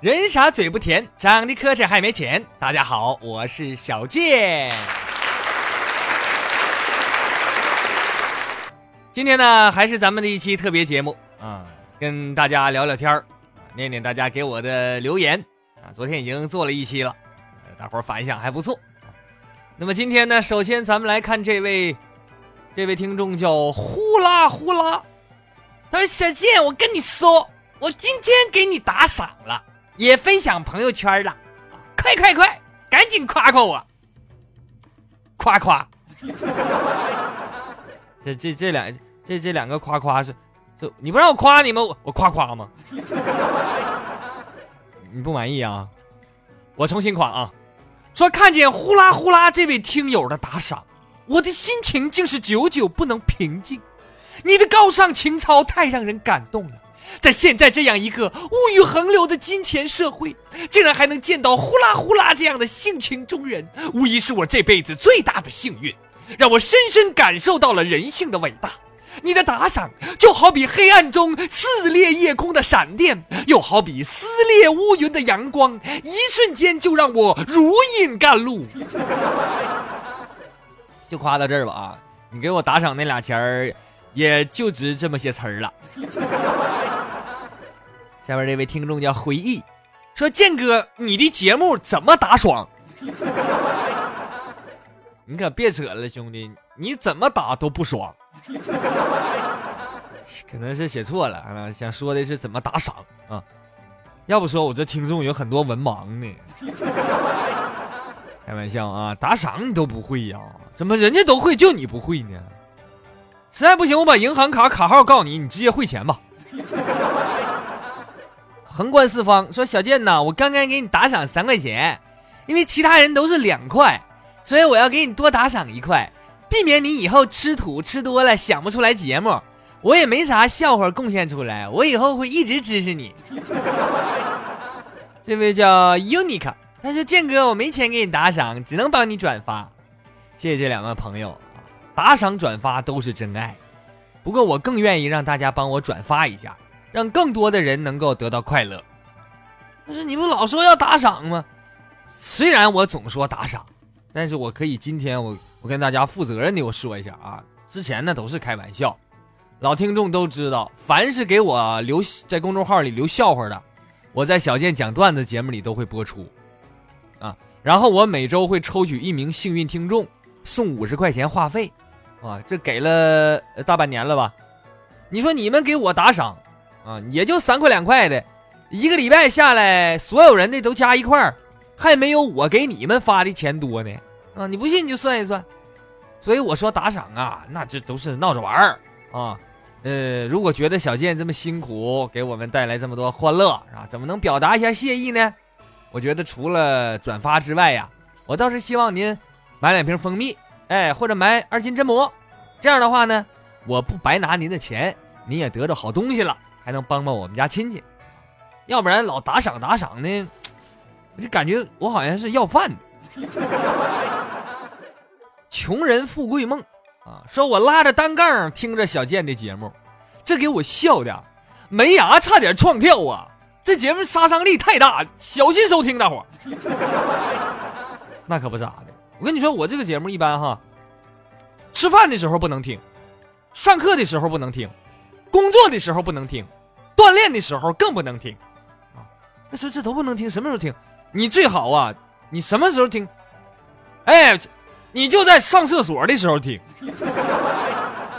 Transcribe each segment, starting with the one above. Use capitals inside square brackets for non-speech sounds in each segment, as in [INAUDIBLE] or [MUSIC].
人傻嘴不甜，长得磕碜还没钱。大家好，我是小健。今天呢，还是咱们的一期特别节目啊，跟大家聊聊天儿，念念大家给我的留言啊。昨天已经做了一期了，大伙儿反响还不错。那么今天呢，首先咱们来看这位，这位听众叫呼啦呼啦，他说：“小健，我跟你说，我今天给你打赏了。”也分享朋友圈了，快快快，赶紧夸夸我，夸夸。[LAUGHS] 这这这两这这两个夸夸是，就你不让我夸你吗？我我夸夸吗？[LAUGHS] 你不满意啊？我重新夸啊！说看见呼啦呼啦这位听友的打赏，我的心情竟是久久不能平静。你的高尚情操太让人感动了。在现在这样一个物欲横流的金钱社会，竟然还能见到呼啦呼啦这样的性情中人，无疑是我这辈子最大的幸运，让我深深感受到了人性的伟大。你的打赏就好比黑暗中撕裂夜空的闪电，又好比撕裂乌云的阳光，一瞬间就让我如饮甘露。[LAUGHS] 就夸到这儿吧啊！你给我打赏那俩钱儿，也就值这么些词儿了。[LAUGHS] 下面这位听众叫回忆，说建哥，你的节目怎么打爽？[LAUGHS] 你可别扯了，兄弟，你怎么打都不爽。[LAUGHS] 可能是写错了啊，想说的是怎么打赏啊？要不说我这听众有很多文盲呢。[LAUGHS] 开玩笑啊，打赏你都不会呀？怎么人家都会，就你不会呢？实在不行，我把银行卡卡号告诉你，你直接汇钱吧。[LAUGHS] 横观四方，说小健呐，我刚刚给你打赏三块钱，因为其他人都是两块，所以我要给你多打赏一块，避免你以后吃土吃多了想不出来节目。我也没啥笑话贡献出来，我以后会一直支持你。[LAUGHS] 这位叫 Unica，他说建哥，我没钱给你打赏，只能帮你转发。谢谢这两位朋友啊，打赏转发都是真爱，不过我更愿意让大家帮我转发一下。让更多的人能够得到快乐。但是你不老说要打赏吗？虽然我总说打赏，但是我可以今天我我跟大家负责任的我说一下啊，之前呢都是开玩笑。老听众都知道，凡是给我留在公众号里留笑话的，我在小健讲段子节目里都会播出啊。然后我每周会抽取一名幸运听众，送五十块钱话费啊，这给了大半年了吧？你说你们给我打赏？啊，也就三块两块的，一个礼拜下来，所有人的都加一块儿，还没有我给你们发的钱多呢。啊，你不信你就算一算。所以我说打赏啊，那这都是闹着玩儿啊。呃，如果觉得小健这么辛苦，给我们带来这么多欢乐啊，怎么能表达一下谢意呢？我觉得除了转发之外呀，我倒是希望您买两瓶蜂蜜，哎，或者买二斤榛蘑。这样的话呢，我不白拿您的钱，您也得着好东西了。还能帮帮我们家亲戚，要不然老打赏打赏呢，我就感觉我好像是要饭的。穷人富贵梦啊，说我拉着单杠听着小健的节目，这给我笑的门牙差点撞掉啊！这节目杀伤力太大，小心收听，大伙。[LAUGHS] 那可不咋的，我跟你说，我这个节目一般哈，吃饭的时候不能听，上课的时候不能听，工作的时候不能听。锻炼的时候更不能听，啊，那说这都不能听，什么时候听？你最好啊，你什么时候听？哎，你就在上厕所的时候听，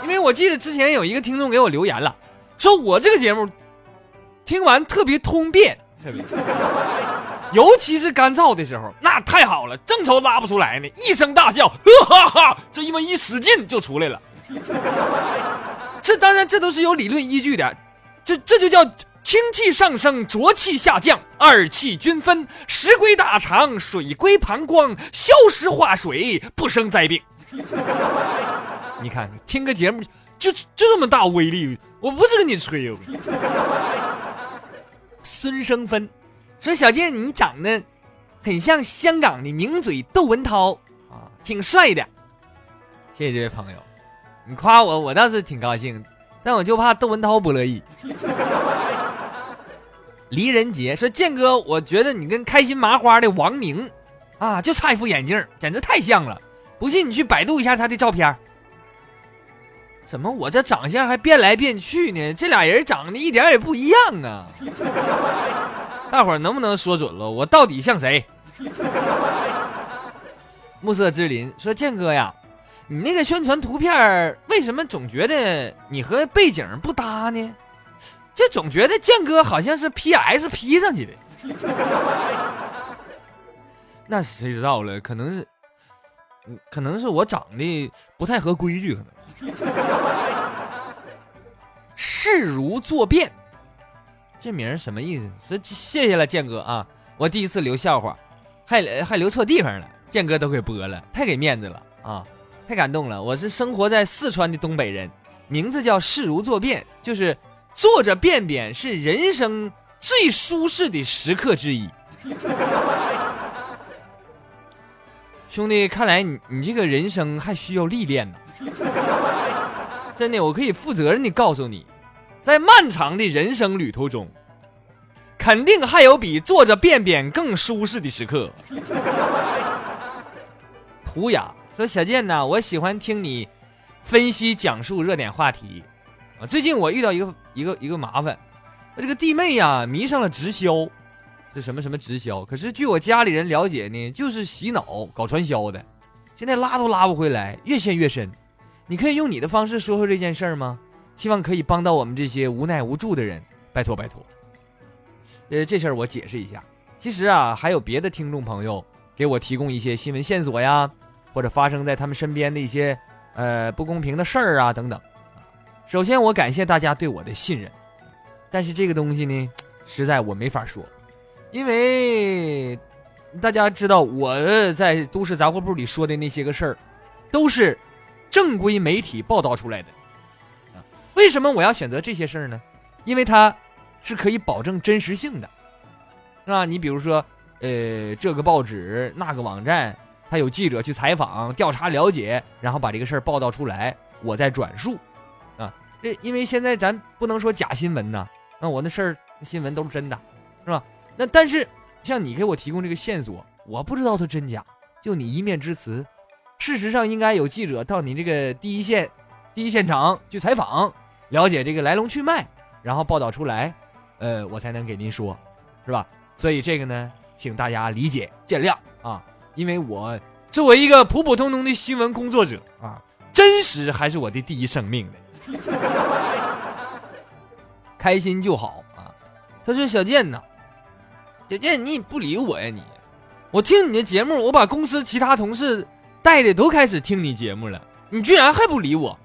因为我记得之前有一个听众给我留言了，说我这个节目听完特别通便，尤其是干燥的时候，那太好了，正愁拉不出来呢，一声大笑，哈哈哈，这一么一使劲就出来了。这当然这都是有理论依据的。这这就叫氢气上升，浊气下降，二气均分，食归大肠，水归膀胱，消食化水，不生灾病。[LAUGHS] 你看看，听个节目就就这么大威力，我不是跟你吹。孙生芬说：“小健，你长得很像香港的名嘴窦文涛啊，挺帅的。”谢谢这位朋友，你夸我，我倒是挺高兴，但我就怕窦文涛不乐意。黎仁杰说：“建哥，我觉得你跟开心麻花的王宁，啊，就差一副眼镜，简直太像了。不信你去百度一下他的照片。怎么我这长相还变来变去呢？这俩人长得一点也不一样啊！[LAUGHS] 大伙儿能不能说准了，我到底像谁？”暮色之林说：“建哥呀，你那个宣传图片为什么总觉得你和背景不搭呢？”就总觉得建哥好像是 P S P 上去的，[LAUGHS] 那谁知道了？可能是，可能是我长得不太合规矩，可能。视如坐变，这名什么意思？说谢谢了，建哥啊！我第一次留笑话，还还留错地方了，建哥都给播了，太给面子了啊！太感动了。我是生活在四川的东北人，名字叫势如坐变，就是。坐着便便是人生最舒适的时刻之一，[LAUGHS] 兄弟，看来你你这个人生还需要历练呢。真的，我可以负责任的告诉你，在漫长的人生旅途中，肯定还有比坐着便便更舒适的时刻。图雅说：“小健呐，我喜欢听你分析讲述热点话题。”啊，最近我遇到一个一个一个麻烦，我这个弟妹呀迷上了直销，是什么什么直销？可是据我家里人了解呢，就是洗脑搞传销的，现在拉都拉不回来，越陷越深。你可以用你的方式说说这件事儿吗？希望可以帮到我们这些无奈无助的人，拜托拜托。呃，这事儿我解释一下，其实啊，还有别的听众朋友给我提供一些新闻线索呀，或者发生在他们身边的一些呃不公平的事儿啊等等。首先，我感谢大家对我的信任，但是这个东西呢，实在我没法说，因为大家知道我在都市杂货铺里说的那些个事儿，都是正规媒体报道出来的。啊，为什么我要选择这些事儿呢？因为它是可以保证真实性的，是吧？你比如说，呃，这个报纸、那个网站，他有记者去采访、调查、了解，然后把这个事儿报道出来，我再转述。这因为现在咱不能说假新闻呐，那我那事儿新闻都是真的，是吧？那但是像你给我提供这个线索，我不知道它真假，就你一面之词。事实上应该有记者到你这个第一线、第一现场去采访，了解这个来龙去脉，然后报道出来，呃，我才能给您说，是吧？所以这个呢，请大家理解见谅啊，因为我作为一个普普通通的新闻工作者啊，真实还是我的第一生命呢。[LAUGHS] 开心就好啊！他说：“小健呐，小健，你不理我呀你？我听你的节目，我把公司其他同事带的都开始听你节目了，你居然还不理我？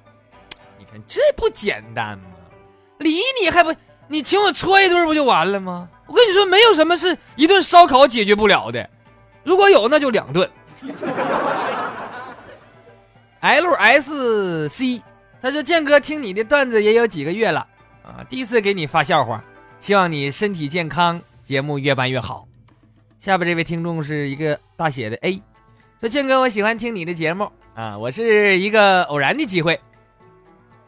你看这不简单吗？理你还不？你请我搓一顿不就完了吗？我跟你说，没有什么是一顿烧烤解决不了的，如果有那就两顿。L S C。”他说：“建哥，听你的段子也有几个月了啊，第一次给你发笑话，希望你身体健康，节目越办越好。”下边这位听众是一个大写的 A，说：“建哥，我喜欢听你的节目啊，我是一个偶然的机会，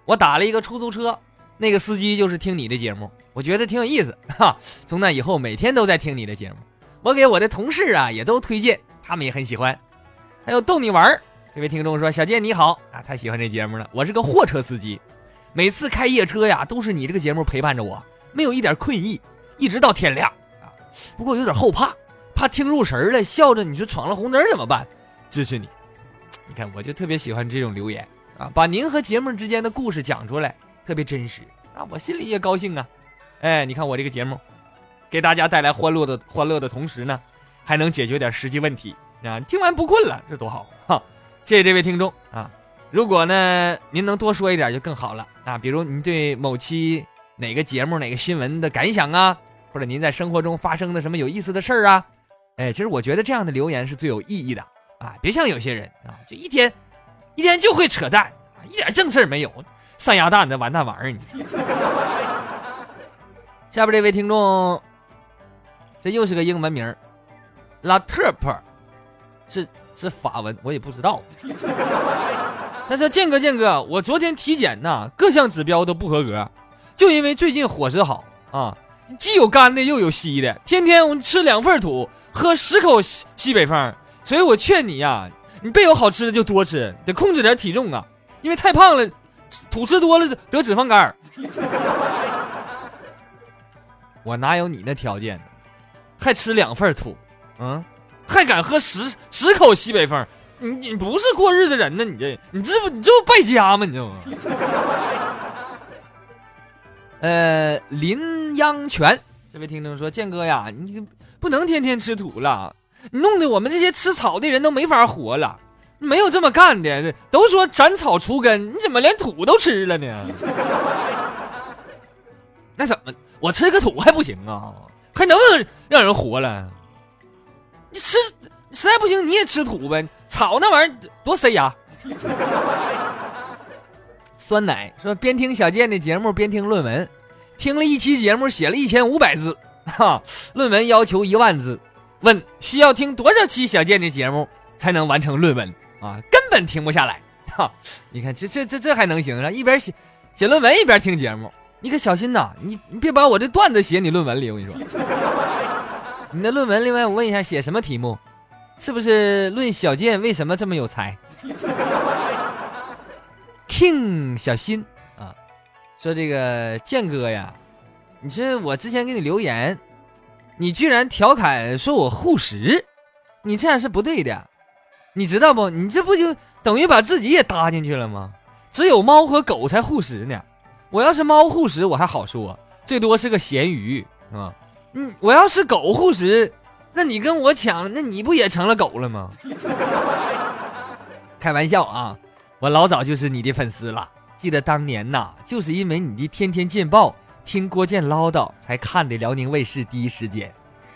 我打了一个出租车，那个司机就是听你的节目，我觉得挺有意思哈。从那以后每天都在听你的节目，我给我的同事啊也都推荐，他们也很喜欢，还有逗你玩儿。”这位听众说：“小健你好啊，太喜欢这节目了。我是个货车司机，每次开夜车呀，都是你这个节目陪伴着我，没有一点困意，一直到天亮啊。不过有点后怕，怕听入神了，笑着你说闯了红灯怎么办？支持你，你看我就特别喜欢这种留言啊，把您和节目之间的故事讲出来，特别真实啊，我心里也高兴啊。哎，你看我这个节目，给大家带来欢乐的欢乐的同时呢，还能解决点实际问题啊，听完不困了，这多好哈。”谢谢这位听众啊！如果呢，您能多说一点就更好了啊。比如您对某期哪个节目、哪个新闻的感想啊，或者您在生活中发生的什么有意思的事儿啊，哎，其实我觉得这样的留言是最有意义的啊。别像有些人啊，就一天一天就会扯淡，一点正事儿没有，上鸭蛋的完蛋玩意儿你。[LAUGHS] 下边这位听众，这又是个英文名拉特珀，是是法文，我也不知道。他说：“建哥，建哥，我昨天体检呐，各项指标都不合格，就因为最近伙食好啊，既有干的又有稀的，天天我吃两份土，喝十口西西北风，所以我劝你呀，你别有好吃的就多吃，得控制点体重啊，因为太胖了，土吃多了得脂肪肝。[LAUGHS] 我哪有你那条件呢？还吃两份土，嗯，还敢喝十十口西北风。”你你不是过日子人呢？你这你这不你这不败家吗？你这不？[LAUGHS] 呃，林央泉这位听众说：“建哥呀，你不能天天吃土了，你弄得我们这些吃草的人都没法活了。没有这么干的，都说斩草除根，你怎么连土都吃了呢？[LAUGHS] 那怎么我吃个土还不行啊？还能不能让人活了？你吃实在不行你也吃土呗。”草那玩意儿多塞牙。酸奶说边听小健的节目边听论文，听了一期节目写了一千五百字，哈，论文要求一万字，问需要听多少期小健的节目才能完成论文啊？根本停不下来，哈！你看这这这这还能行啊？一边写写论文一边听节目，你可小心呐！你你别把我这段子写你论文里，我跟你说。你的论文另外我问一下，写什么题目？是不是论小健为什么这么有才？[LAUGHS] King 小新啊，说这个健哥呀，你说我之前给你留言，你居然调侃说我护食，你这样是不对的，你知道不？你这不就等于把自己也搭进去了吗？只有猫和狗才护食呢，我要是猫护食我还好说，最多是个咸鱼啊，嗯，我要是狗护食。那你跟我抢，那你不也成了狗了吗？[LAUGHS] 开玩笑啊，我老早就是你的粉丝了。记得当年呐，就是因为你的天天见报，听郭建唠叨，才看的辽宁卫视第一时间。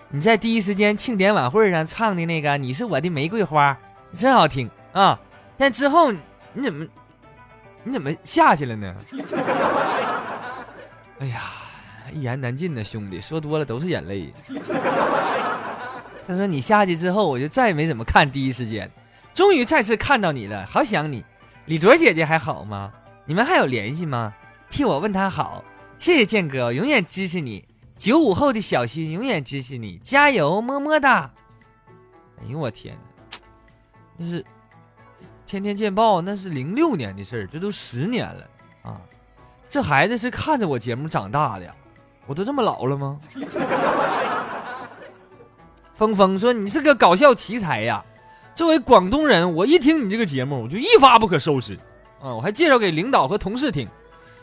你在第一时间庆典晚会上唱的那个《你是我的玫瑰花》，真好听啊！但之后你怎么你怎么下去了呢？[LAUGHS] 哎呀，一言难尽呢，兄弟，说多了都是眼泪。[LAUGHS] 他说：“你下去之后，我就再也没怎么看第一时间。终于再次看到你了，好想你。李卓姐姐还好吗？你们还有联系吗？替我问她好。谢谢建哥，永远支持你。九五后的小新永远支持你，加油，么么哒。哎呦我天哪，那是天天见报，那是零六年的事儿，这都十年了啊！这孩子是看着我节目长大的呀，我都这么老了吗？” [LAUGHS] 峰峰说：“你是个搞笑奇才呀！作为广东人，我一听你这个节目，我就一发不可收拾啊！我还介绍给领导和同事听，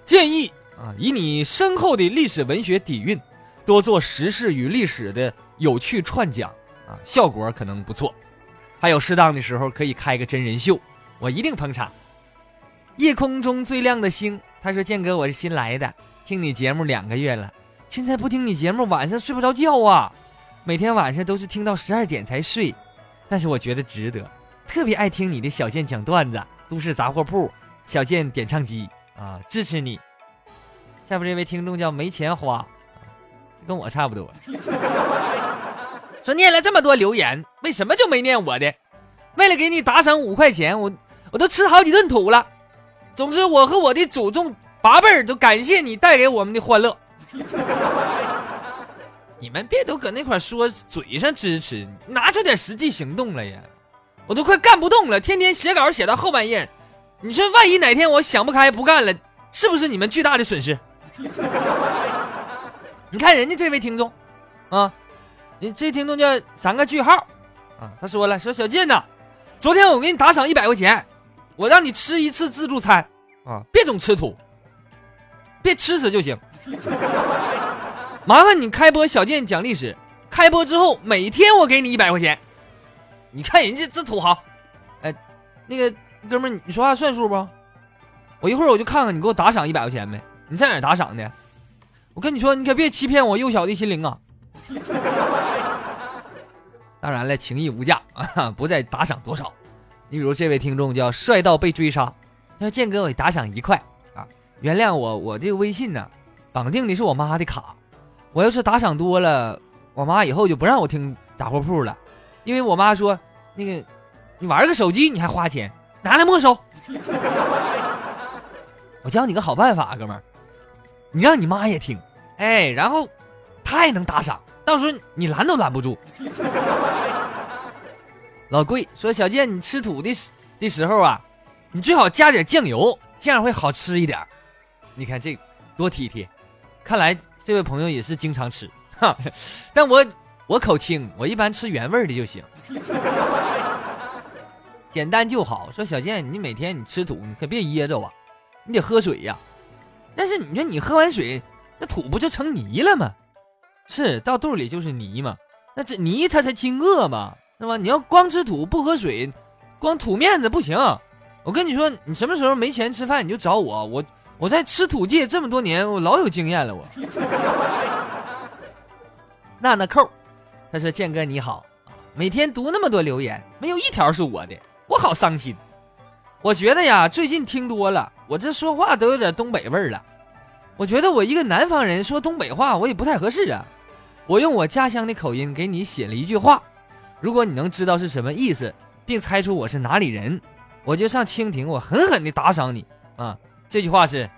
建议啊，以你深厚的历史文学底蕴，多做时事与历史的有趣串讲啊，效果可能不错。还有适当的时候可以开个真人秀，我一定捧场。”夜空中最亮的星，他说：“建哥，我是新来的，听你节目两个月了，现在不听你节目，晚上睡不着觉啊。”每天晚上都是听到十二点才睡，但是我觉得值得，特别爱听你的小健讲段子，都市杂货铺，小健点唱机啊，支持你。下边这位听众叫没钱花，跟我差不多，[LAUGHS] 说念了这么多留言，为什么就没念我的？为了给你打赏五块钱，我我都吃好几顿土了。总之，我和我的祖宗八辈儿都感谢你带给我们的欢乐。[LAUGHS] 你们别都搁那块说嘴上支持，拿出点实际行动来呀！我都快干不动了，天天写稿写到后半夜。你说万一哪天我想不开不干了，是不是你们巨大的损失？[LAUGHS] 你看人家这位听众，啊，你这听众叫三个句号，啊，他说了，说小健呐，昨天我给你打赏一百块钱，我让你吃一次自助餐，啊，别总吃土，别吃死就行。麻烦你开播小健讲历史，开播之后每天我给你一百块钱。你看人家这土豪，哎，那个哥们儿，你说话算数不？我一会儿我就看看你给我打赏一百块钱没？你在哪打赏的？我跟你说，你可别欺骗我幼小的心灵啊！当然了，情义无价啊，[LAUGHS] 不在打赏多少。你比如这位听众叫帅到被追杀，他说建哥，我打赏一块，原谅我，我这个微信呢，绑定的是我妈的卡，我要是打赏多了，我妈以后就不让我听杂货铺了，因为我妈说那个你玩个手机你还花钱，拿来没收。我教你个好办法，哥们儿，你让你妈也听，哎，然后她也能打赏，到时候你拦都拦不住。老贵说：“小健，你吃土的时的时候啊，你最好加点酱油，这样会好吃一点。你看这多体贴，看来这位朋友也是经常吃哈。但我我口轻，我一般吃原味的就行，简单就好。说小健，你每天你吃土，你可别噎着啊，你得喝水呀。但是你说你喝完水，那土不就成泥了吗？是到肚里就是泥嘛，那这泥它才清饿嘛。”是吧？你要光吃土不喝水，光吐面子不行。我跟你说，你什么时候没钱吃饭，你就找我。我我在吃土界这么多年，我老有经验了。我娜娜扣，他说：“建哥你好，每天读那么多留言，没有一条是我的，我好伤心。我觉得呀，最近听多了，我这说话都有点东北味儿了。我觉得我一个南方人说东北话，我也不太合适啊。我用我家乡的口音给你写了一句话。”如果你能知道是什么意思，并猜出我是哪里人，我就上蜻蜓，我狠狠的打赏你啊！这句话是：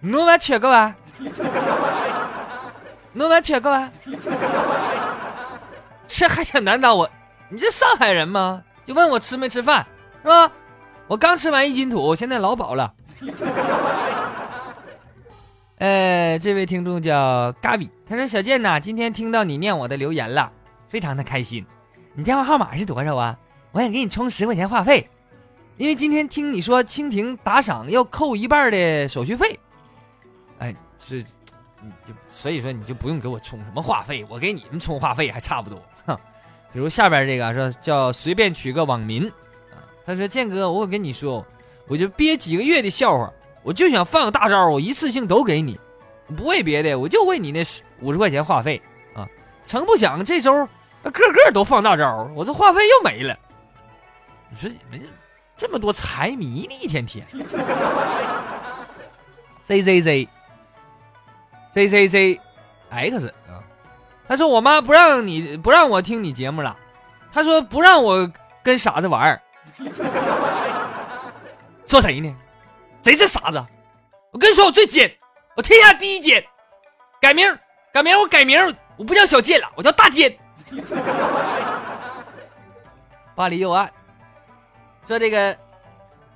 侬们吃个吧？[LAUGHS] 侬们吃个吧？这还想难倒我？你这上海人吗？就问我吃没吃饭是吧？我刚吃完一斤土，现在老饱了。呃，[LAUGHS] 这位听众叫嘎比，他说：“小健呐，今天听到你念我的留言了，非常的开心。你电话号码是多少啊？我想给你充十块钱话费，因为今天听你说蜻蜓打赏要扣一半的手续费。哎，是，你就所以说你就不用给我充什么话费，我给你们充话费还差不多。哼，比如下边这个说叫随便取个网民啊，他说健哥，我跟你说，我就憋几个月的笑话。”我就想放个大招，我一次性都给你，不为别的，我就为你那五十块钱话费啊！成不想这周个个都放大招，我这话费又没了。你说你们这么多财迷呢？一天天。Z Z Z Z Z Z X 啊！他说我妈不让你不让我听你节目了，他说不让我跟傻子玩儿说谁呢？谁是傻子？我跟你说，我最贱，我天下第一贱。改名，改名，我改名，我不叫小贱了，我叫大贱。[LAUGHS] 巴黎右岸说：“这个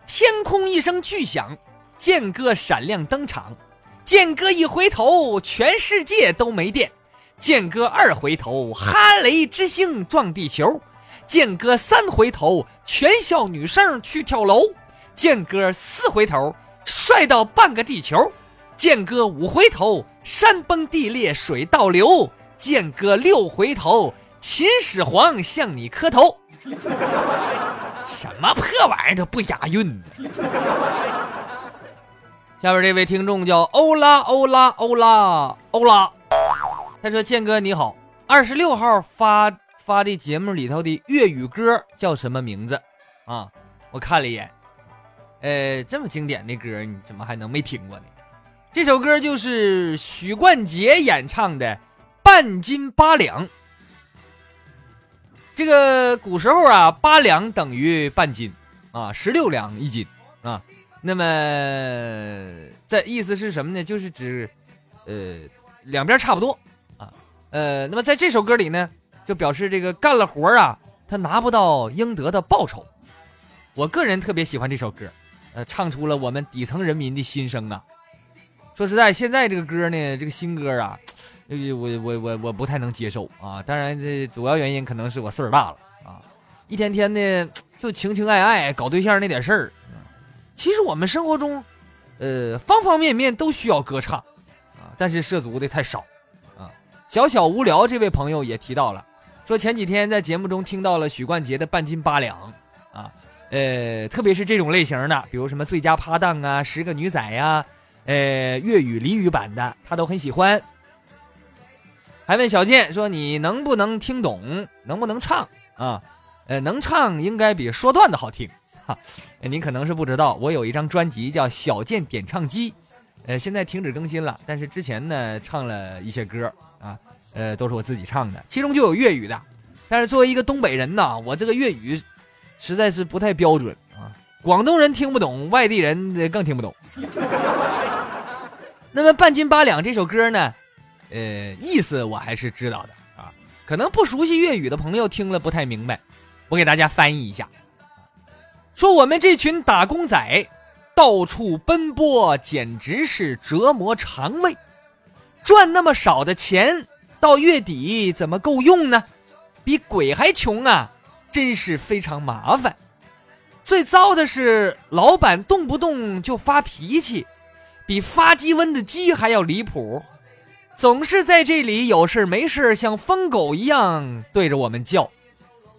天空一声巨响，剑哥闪亮登场。剑哥一回头，全世界都没电。剑哥二回头，哈雷之星撞地球。剑哥三回头，全校女生去跳楼。”剑哥四回头帅到半个地球，剑哥五回头山崩地裂水倒流，剑哥六回头秦始皇向你磕头。什么破玩意儿都不押韵。下边这位听众叫欧拉欧拉欧拉欧拉，他说：“剑哥你好，二十六号发发的节目里头的粤语歌叫什么名字啊？我看了一眼。”呃，这么经典的歌，你怎么还能没听过呢？这首歌就是许冠杰演唱的《半斤八两》。这个古时候啊，八两等于半斤啊，十六两一斤啊。那么这意思是什么呢？就是指呃两边差不多啊。呃，那么在这首歌里呢，就表示这个干了活啊，他拿不到应得的报酬。我个人特别喜欢这首歌。呃，唱出了我们底层人民的心声啊！说实在，现在这个歌呢，这个新歌啊，我我我我不太能接受啊。当然，这主要原因可能是我岁数大了啊，一天天的就情情爱爱，搞对象那点事儿。其实我们生活中，呃，方方面面都需要歌唱啊，但是涉足的太少啊。小小无聊这位朋友也提到了，说前几天在节目中听到了许冠杰的《半斤八两》啊。呃，特别是这种类型的，比如什么最佳拍档啊、十个女仔呀，呃，粤语俚语版的，他都很喜欢。还问小健说：“你能不能听懂？能不能唱啊？”呃，能唱应该比说段子好听。哈，您可能是不知道，我有一张专辑叫《小健点唱机》，呃，现在停止更新了，但是之前呢唱了一些歌啊，呃，都是我自己唱的，其中就有粤语的。但是作为一个东北人呐，我这个粤语实在是不太标准啊，广东人听不懂，外地人更听不懂。[LAUGHS] 那么《半斤八两》这首歌呢，呃，意思我还是知道的啊，可能不熟悉粤语的朋友听了不太明白，我给大家翻译一下。说我们这群打工仔，到处奔波，简直是折磨肠胃。赚那么少的钱，到月底怎么够用呢？比鬼还穷啊！真是非常麻烦。最糟的是，老板动不动就发脾气，比发鸡瘟的鸡还要离谱，总是在这里有事没事像疯狗一样对着我们叫。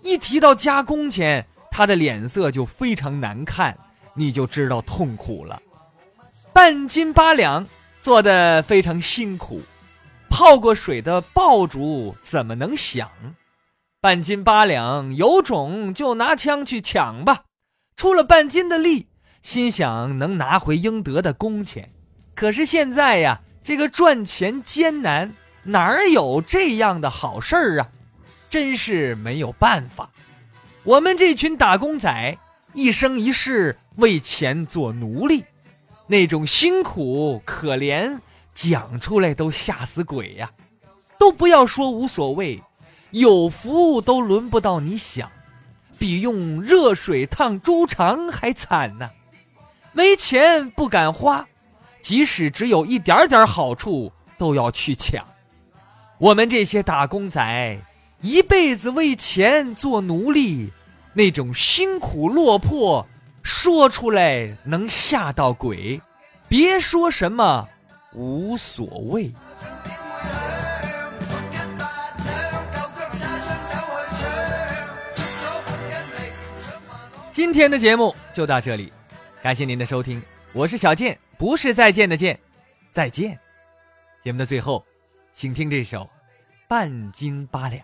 一提到加工钱。他的脸色就非常难看，你就知道痛苦了。半斤八两做的非常辛苦，泡过水的爆竹怎么能响？半斤八两有种就拿枪去抢吧！出了半斤的力，心想能拿回应得的工钱。可是现在呀，这个赚钱艰难，哪儿有这样的好事儿啊？真是没有办法。我们这群打工仔一生一世为钱做奴隶，那种辛苦可怜讲出来都吓死鬼呀！都不要说无所谓，有福都轮不到你享，比用热水烫猪肠还惨呢。没钱不敢花，即使只有一点点好处都要去抢。我们这些打工仔一辈子为钱做奴隶。那种辛苦落魄，说出来能吓到鬼，别说什么无所谓。今天的节目就到这里，感谢您的收听，我是小健，不是再见的见，再见。节目的最后，请听这首《半斤八两》。